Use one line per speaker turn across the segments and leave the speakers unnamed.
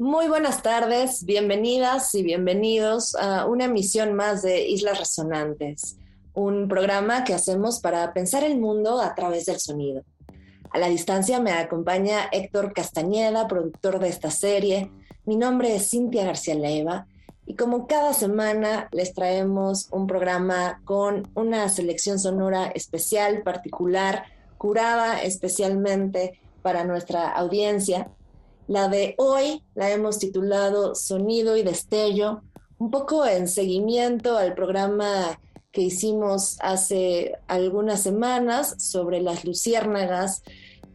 Muy buenas tardes, bienvenidas y bienvenidos a una emisión más de Islas Resonantes, un programa que hacemos para pensar el mundo a través del sonido. A la distancia me acompaña Héctor Castañeda, productor de esta serie. Mi nombre es Cintia García Leiva y como cada semana les traemos un programa con una selección sonora especial, particular, curada especialmente para nuestra audiencia la de hoy la hemos titulado Sonido y Destello, un poco en seguimiento al programa que hicimos hace algunas semanas sobre las luciérnagas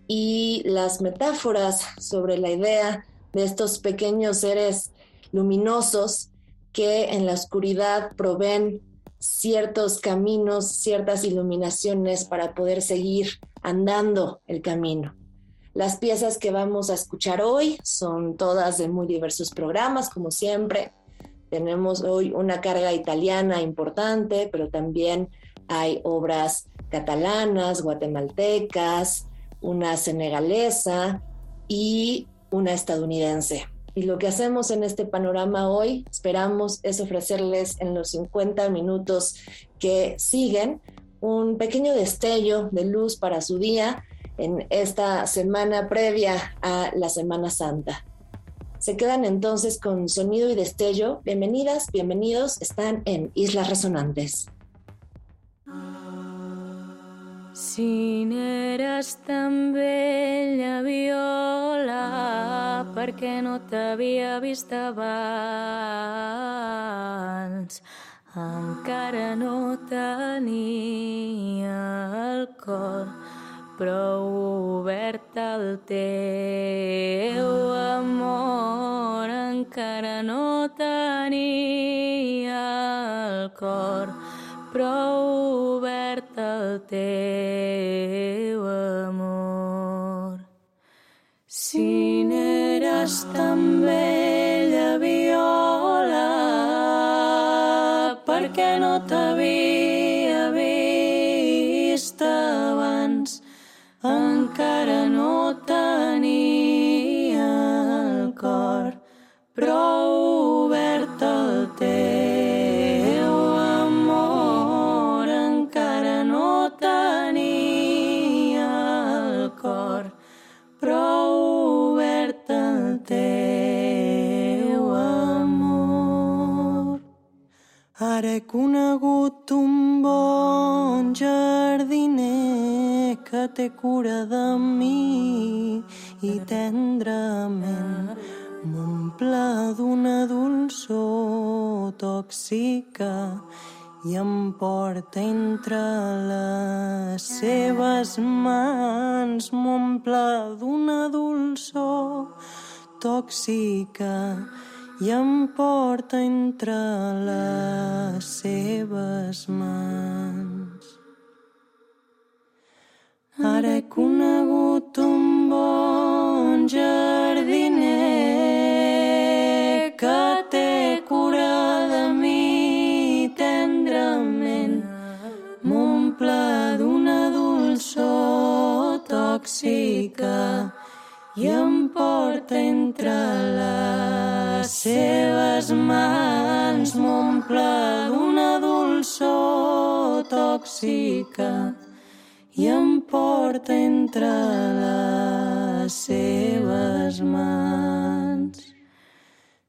y las metáforas sobre la idea de estos pequeños seres luminosos que en la oscuridad proveen ciertos caminos, ciertas iluminaciones para poder seguir andando el camino. Las piezas que vamos a escuchar hoy son todas de muy diversos programas, como siempre. Tenemos hoy una carga italiana importante, pero también hay obras catalanas, guatemaltecas, una senegalesa y una estadounidense. Y lo que hacemos en este panorama hoy, esperamos, es ofrecerles en los 50 minutos que siguen un pequeño destello de luz para su día en esta semana previa a la Semana Santa. Se quedan entonces con sonido y destello. Bienvenidas, bienvenidos, están en Islas Resonantes.
Si eres tan bella viola, perquè no t'havia vist abans, encara no tenia el cor prou obert al teu amor encara no tenia el cor. Prou obert al teu amor. Si n'eres tan
i em porta entre les seves mans m'omple d'una dolçor tòxica i em porta entre les seves mans. Ara he conegut un bon jardiner tòxica i em porta entre les seves mans. M'omple d'una dolçor tòxica i em porta entre les seves mans.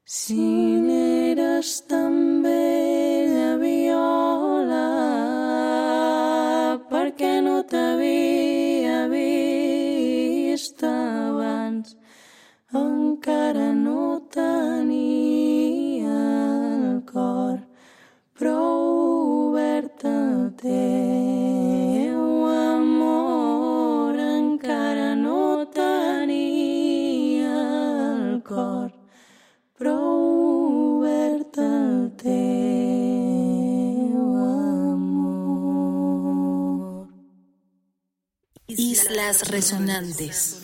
Si n'eres tan
Resonantes.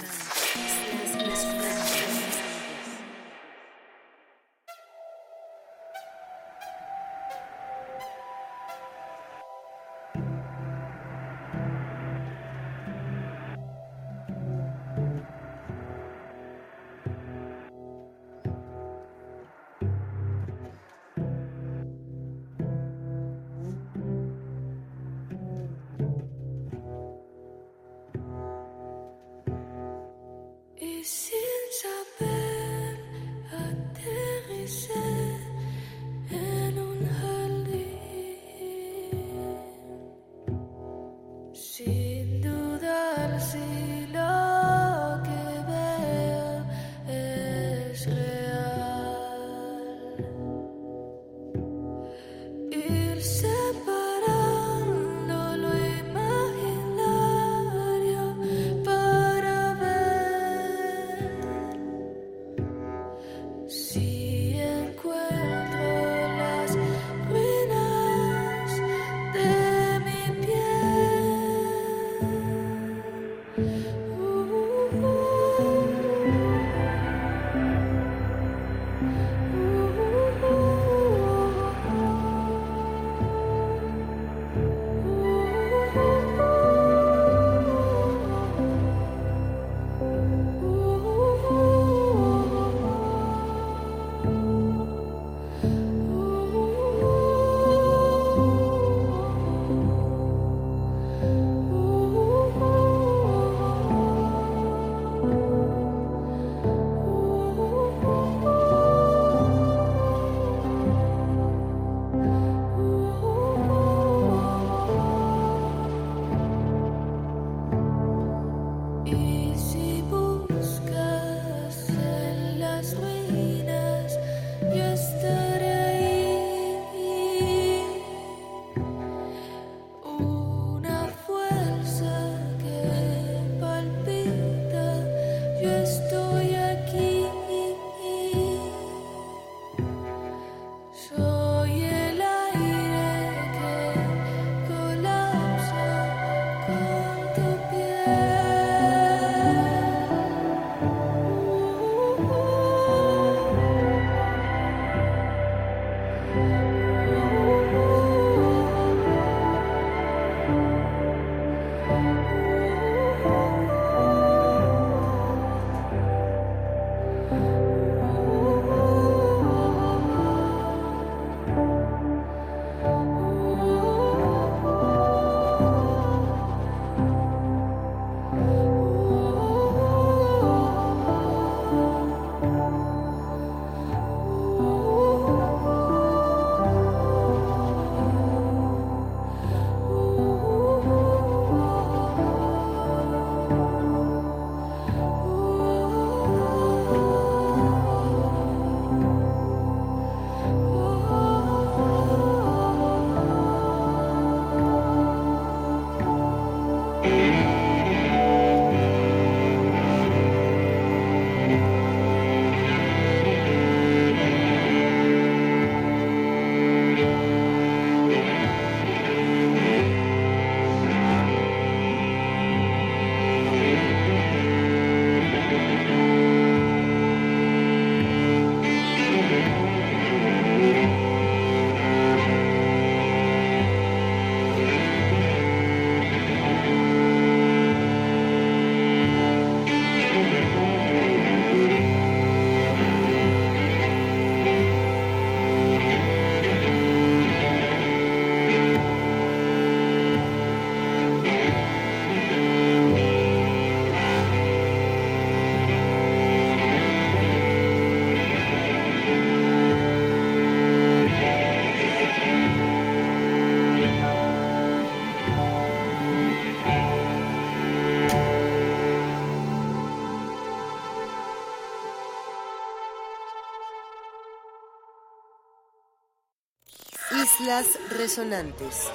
Islas Resonantes.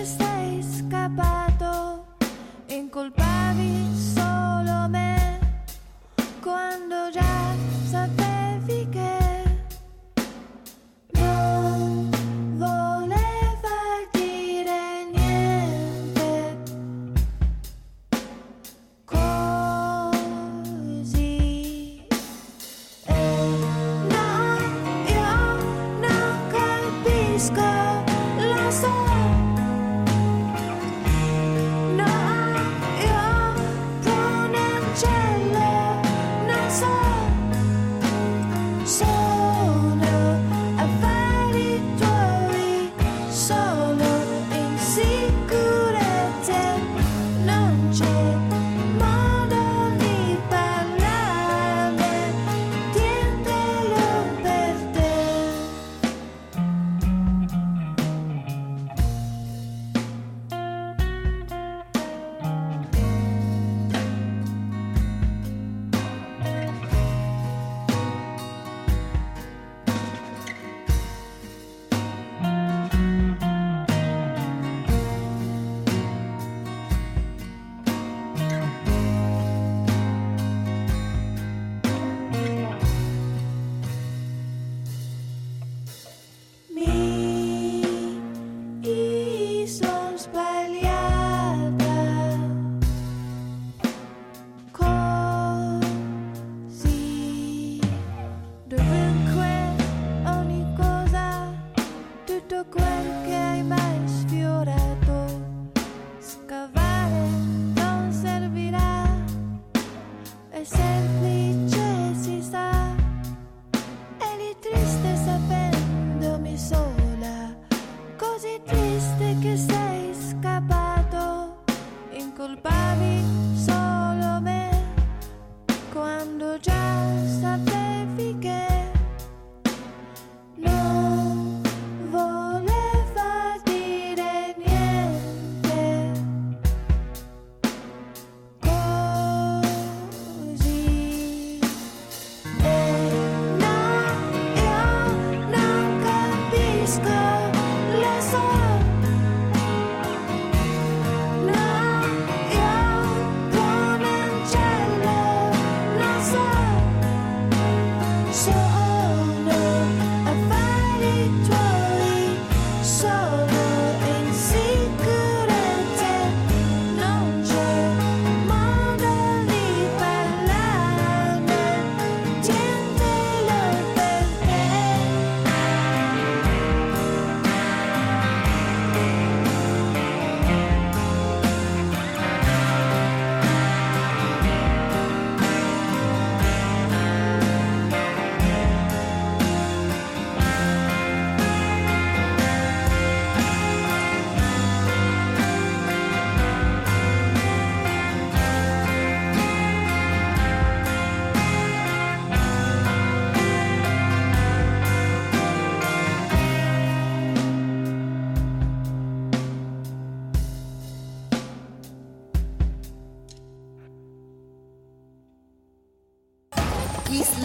guess that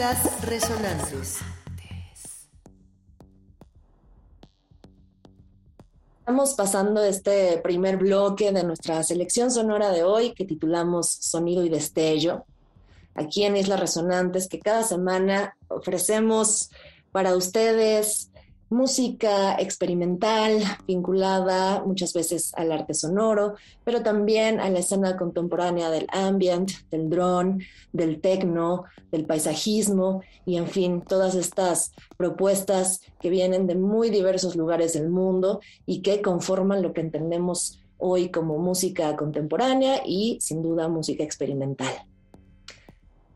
Ondas resonantes.
Estamos pasando este primer bloque de nuestra selección sonora de hoy que titulamos Sonido y Destello. Aquí en Islas Resonantes que cada semana ofrecemos para ustedes música experimental vinculada muchas veces al arte sonoro, pero también a la escena contemporánea del ambient, del drone, del techno, del paisajismo y en fin, todas estas propuestas que vienen de muy diversos lugares del mundo y que conforman lo que entendemos hoy como música contemporánea y sin duda música experimental.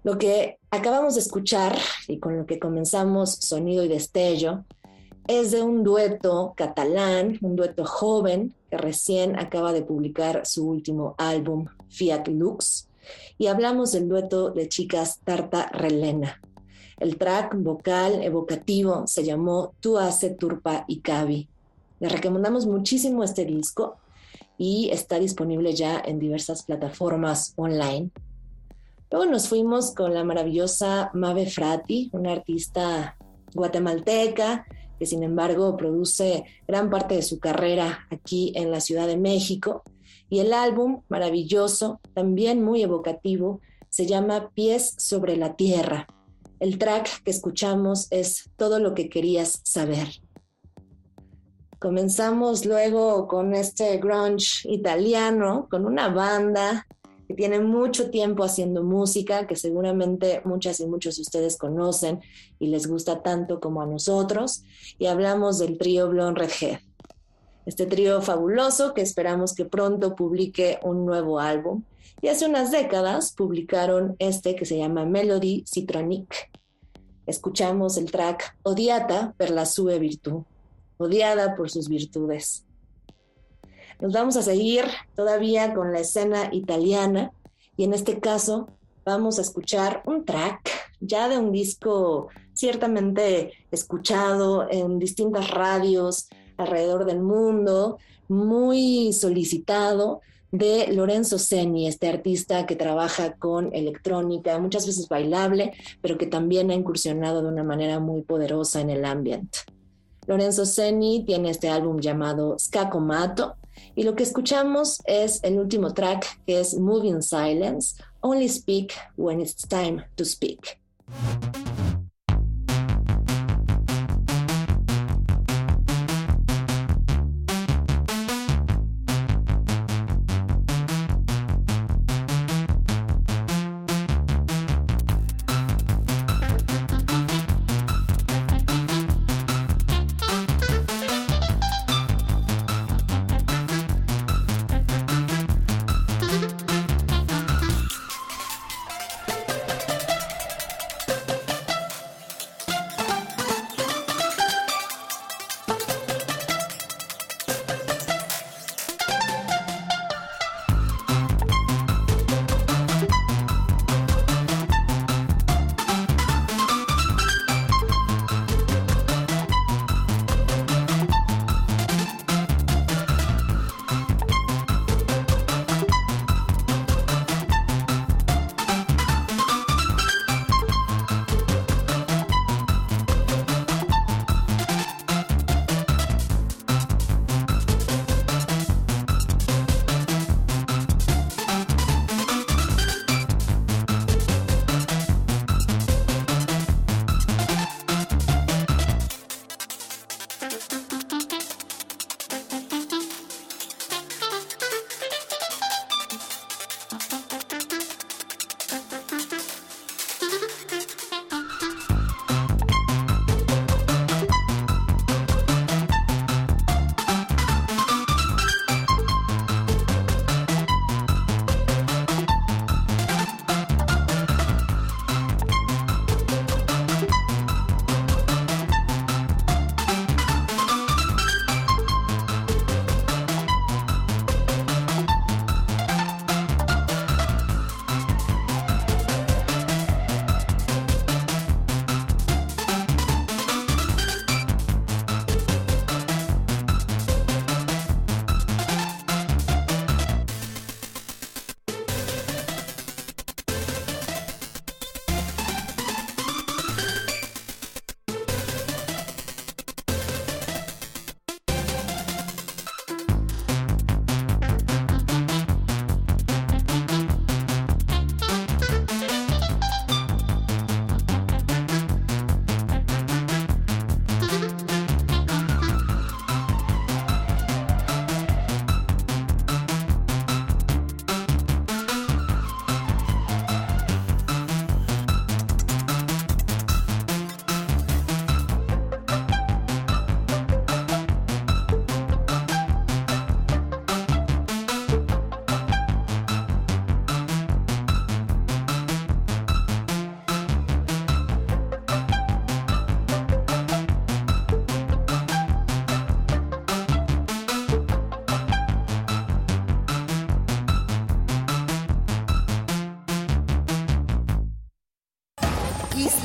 Lo que acabamos de escuchar y con lo que comenzamos Sonido y Destello es de un dueto catalán, un dueto joven que recién acaba de publicar su último álbum, Fiat Lux, y hablamos del dueto de chicas Tarta Relena. El track vocal evocativo se llamó Tú hace turpa y cabi. Le recomendamos muchísimo este disco y está disponible ya en diversas plataformas online. Luego nos fuimos con la maravillosa Mave Frati, una artista guatemalteca que sin embargo produce gran parte de su carrera aquí en la Ciudad de México. Y el álbum, maravilloso, también muy evocativo, se llama Pies sobre la Tierra. El track que escuchamos es Todo lo que querías saber. Comenzamos luego con este grunge italiano, con una banda que tiene mucho tiempo haciendo música, que seguramente muchas y muchos de ustedes conocen y les gusta tanto como a nosotros. Y hablamos del trío Blonde Redhead. Este trío fabuloso que esperamos que pronto publique un nuevo álbum. Y hace unas décadas publicaron este que se llama Melody Citronic. Escuchamos el track Odiata per la sue virtù, odiada por sus virtudes. Nos vamos a seguir todavía con la escena italiana y en este caso vamos a escuchar un track ya de un disco ciertamente escuchado en distintas radios alrededor del mundo, muy solicitado de Lorenzo Seni, este artista que trabaja con electrónica, muchas veces bailable, pero que también ha incursionado de una manera muy poderosa en el ambiente. Lorenzo Seni tiene este álbum llamado Scacomato, y lo que escuchamos es el último track que es Moving Silence, Only Speak When It's Time to Speak.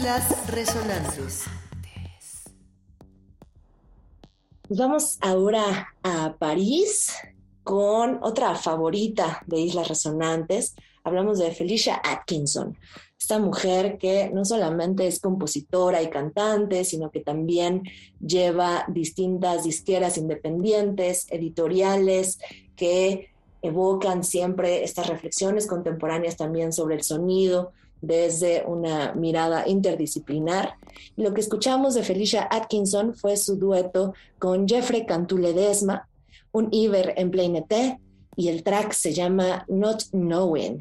Islas Resonantes.
Vamos ahora a París con otra favorita de Islas Resonantes. Hablamos de Felicia Atkinson, esta mujer que no solamente es compositora y cantante, sino que también lleva distintas disqueras independientes, editoriales, que evocan siempre estas reflexiones contemporáneas también sobre el sonido desde una mirada interdisciplinar. Lo que escuchamos de Felicia Atkinson fue su dueto con Jeffrey Cantú Ledesma, un Iber en Plainete, y el track se llama Not Knowing.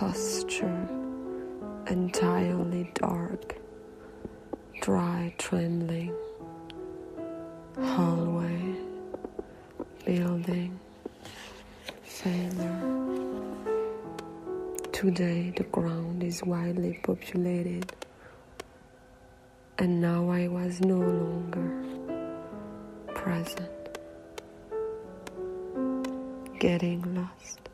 posture entirely dark, dry trembling, hallway, building, sailor. Today the ground is widely populated, and now I was no longer present, getting lost.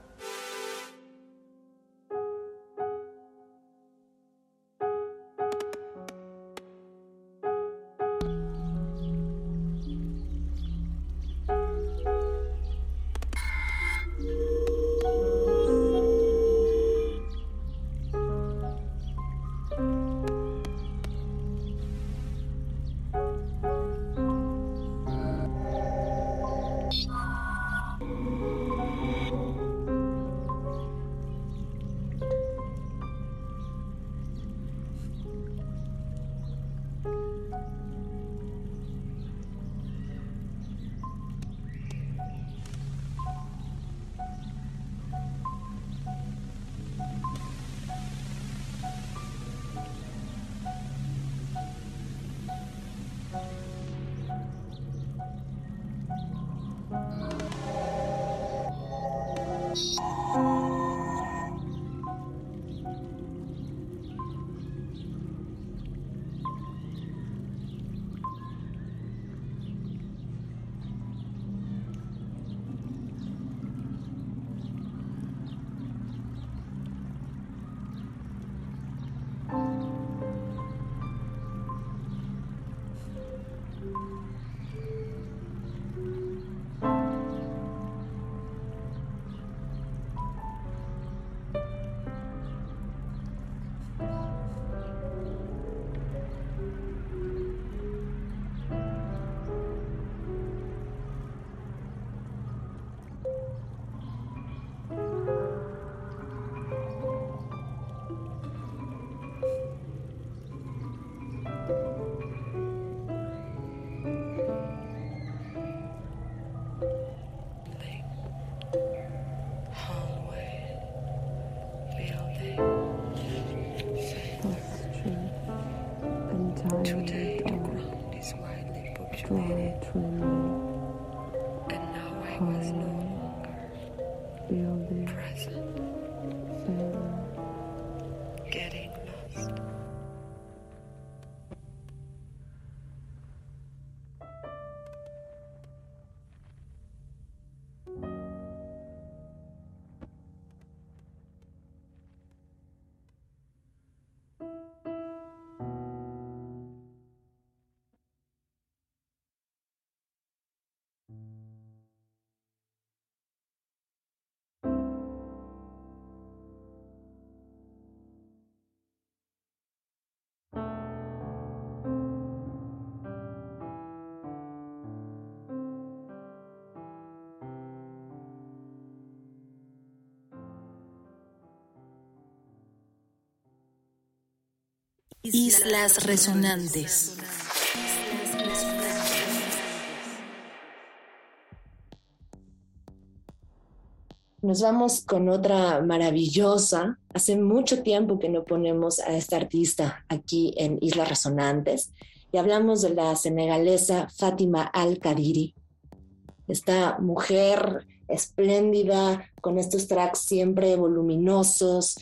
Islas Resonantes.
Nos vamos con otra maravillosa. Hace mucho tiempo que no ponemos a esta artista aquí en Islas Resonantes y hablamos de la senegalesa Fátima Al-Kadiri. Esta mujer espléndida con estos tracks siempre voluminosos,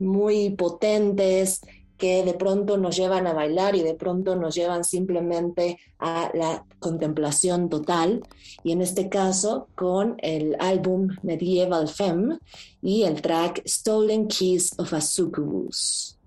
muy potentes, que de pronto nos llevan a bailar y de pronto nos llevan simplemente a la contemplación total. Y en este caso con el álbum Medieval Femme y el track Stolen Keys of a Succubus.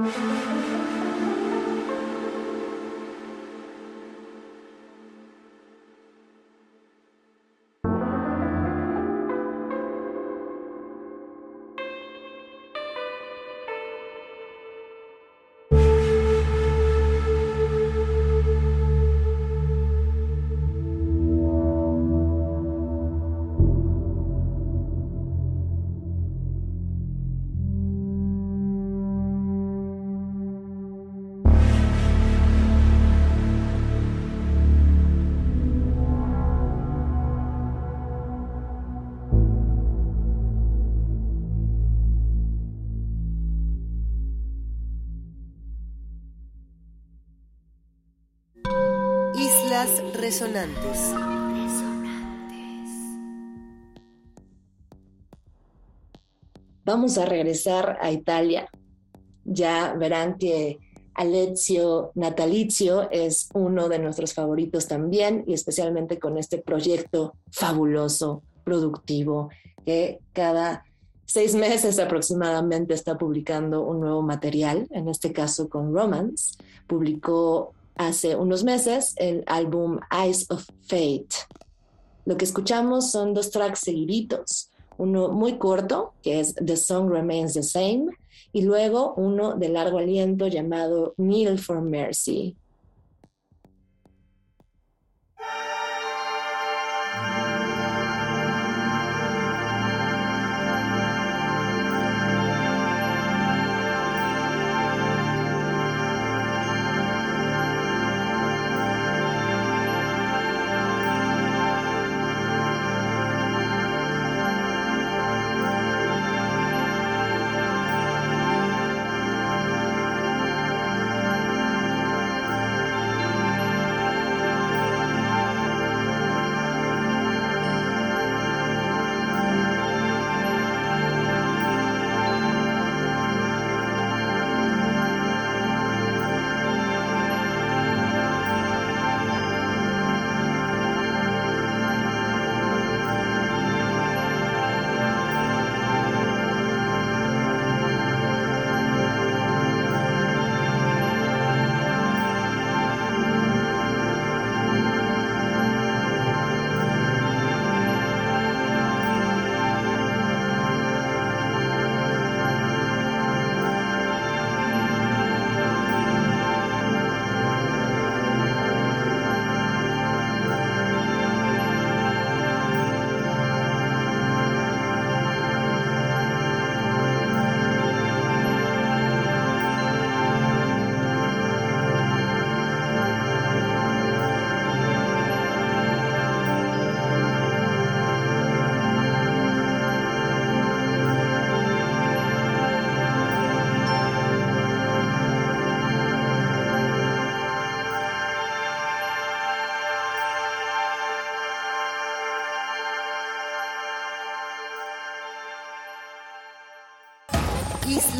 Música Islas Resonantes.
Vamos a regresar a Italia. Ya verán que Alezio Natalizio es uno de nuestros favoritos también y especialmente con este proyecto fabuloso, productivo, que cada seis meses aproximadamente está publicando un nuevo material, en este caso con Romance. Publicó hace unos meses el álbum Eyes of Fate. Lo que escuchamos son dos tracks seguiditos, uno muy corto, que es The Song Remains the Same, y luego uno de largo aliento llamado Kneel for Mercy.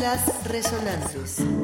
Islas Resonantes.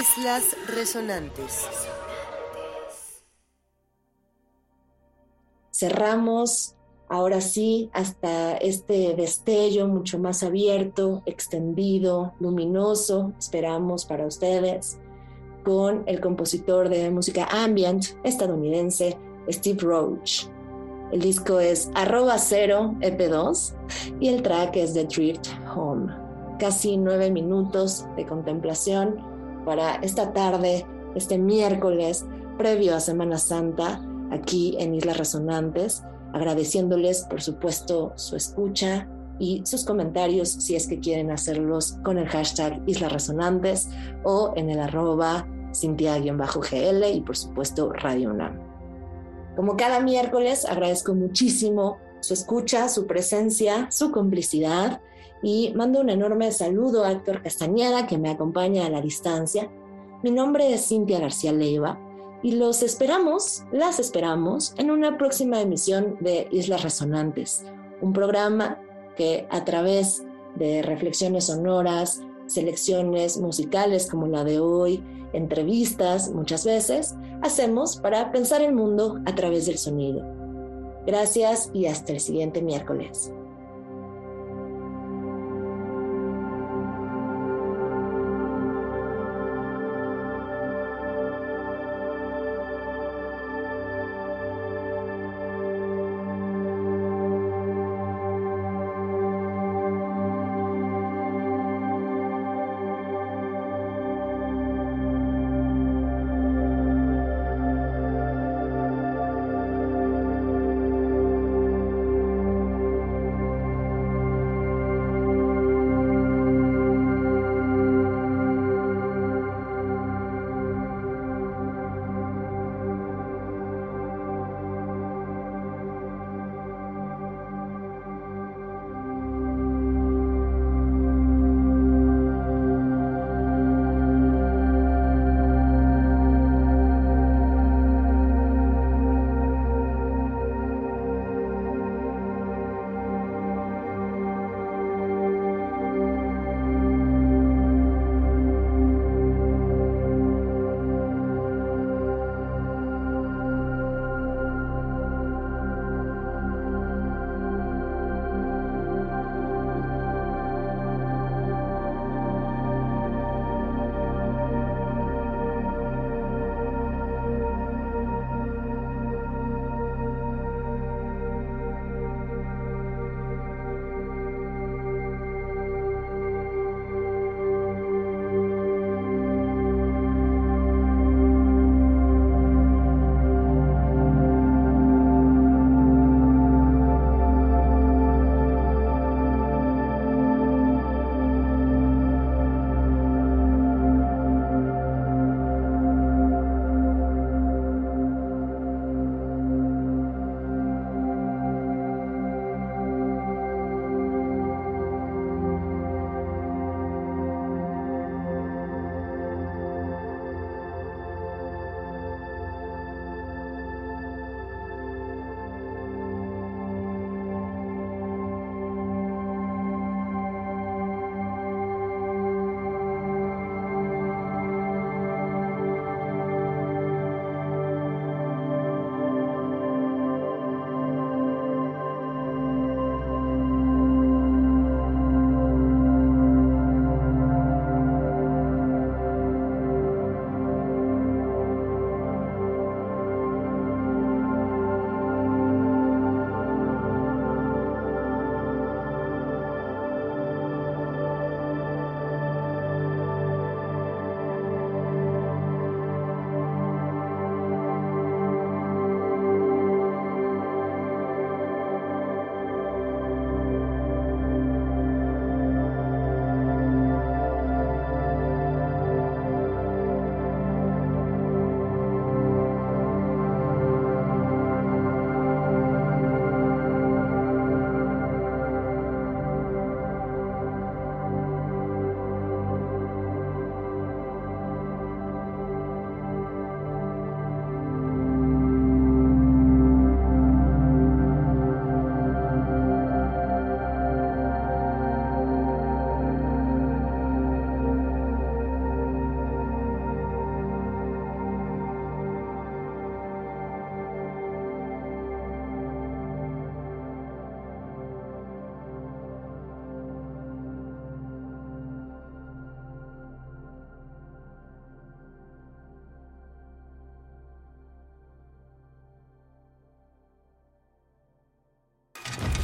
Islas Resonantes.
Cerramos ahora sí hasta este destello mucho más abierto, extendido, luminoso, esperamos para ustedes, con el compositor de música ambient estadounidense Steve Roach. El disco es arroba cero EP2 y el track es The Drift Home. Casi nueve minutos de contemplación para esta tarde, este miércoles, previo a Semana Santa, aquí en Islas Resonantes, agradeciéndoles, por supuesto, su escucha y sus comentarios si es que quieren hacerlos con el hashtag Islas Resonantes o en el arroba Cintia-GL y por supuesto Radio UNAM. Como cada miércoles, agradezco muchísimo su escucha, su presencia, su complicidad y mando un enorme saludo a Héctor Castañeda que me acompaña a la distancia. Mi nombre es Cintia García Leiva y los esperamos, las esperamos en una próxima emisión de Islas Resonantes, un programa que a través de reflexiones sonoras, selecciones musicales como la de hoy, entrevistas muchas veces, hacemos para pensar el mundo a través del sonido. Gracias y hasta el siguiente miércoles.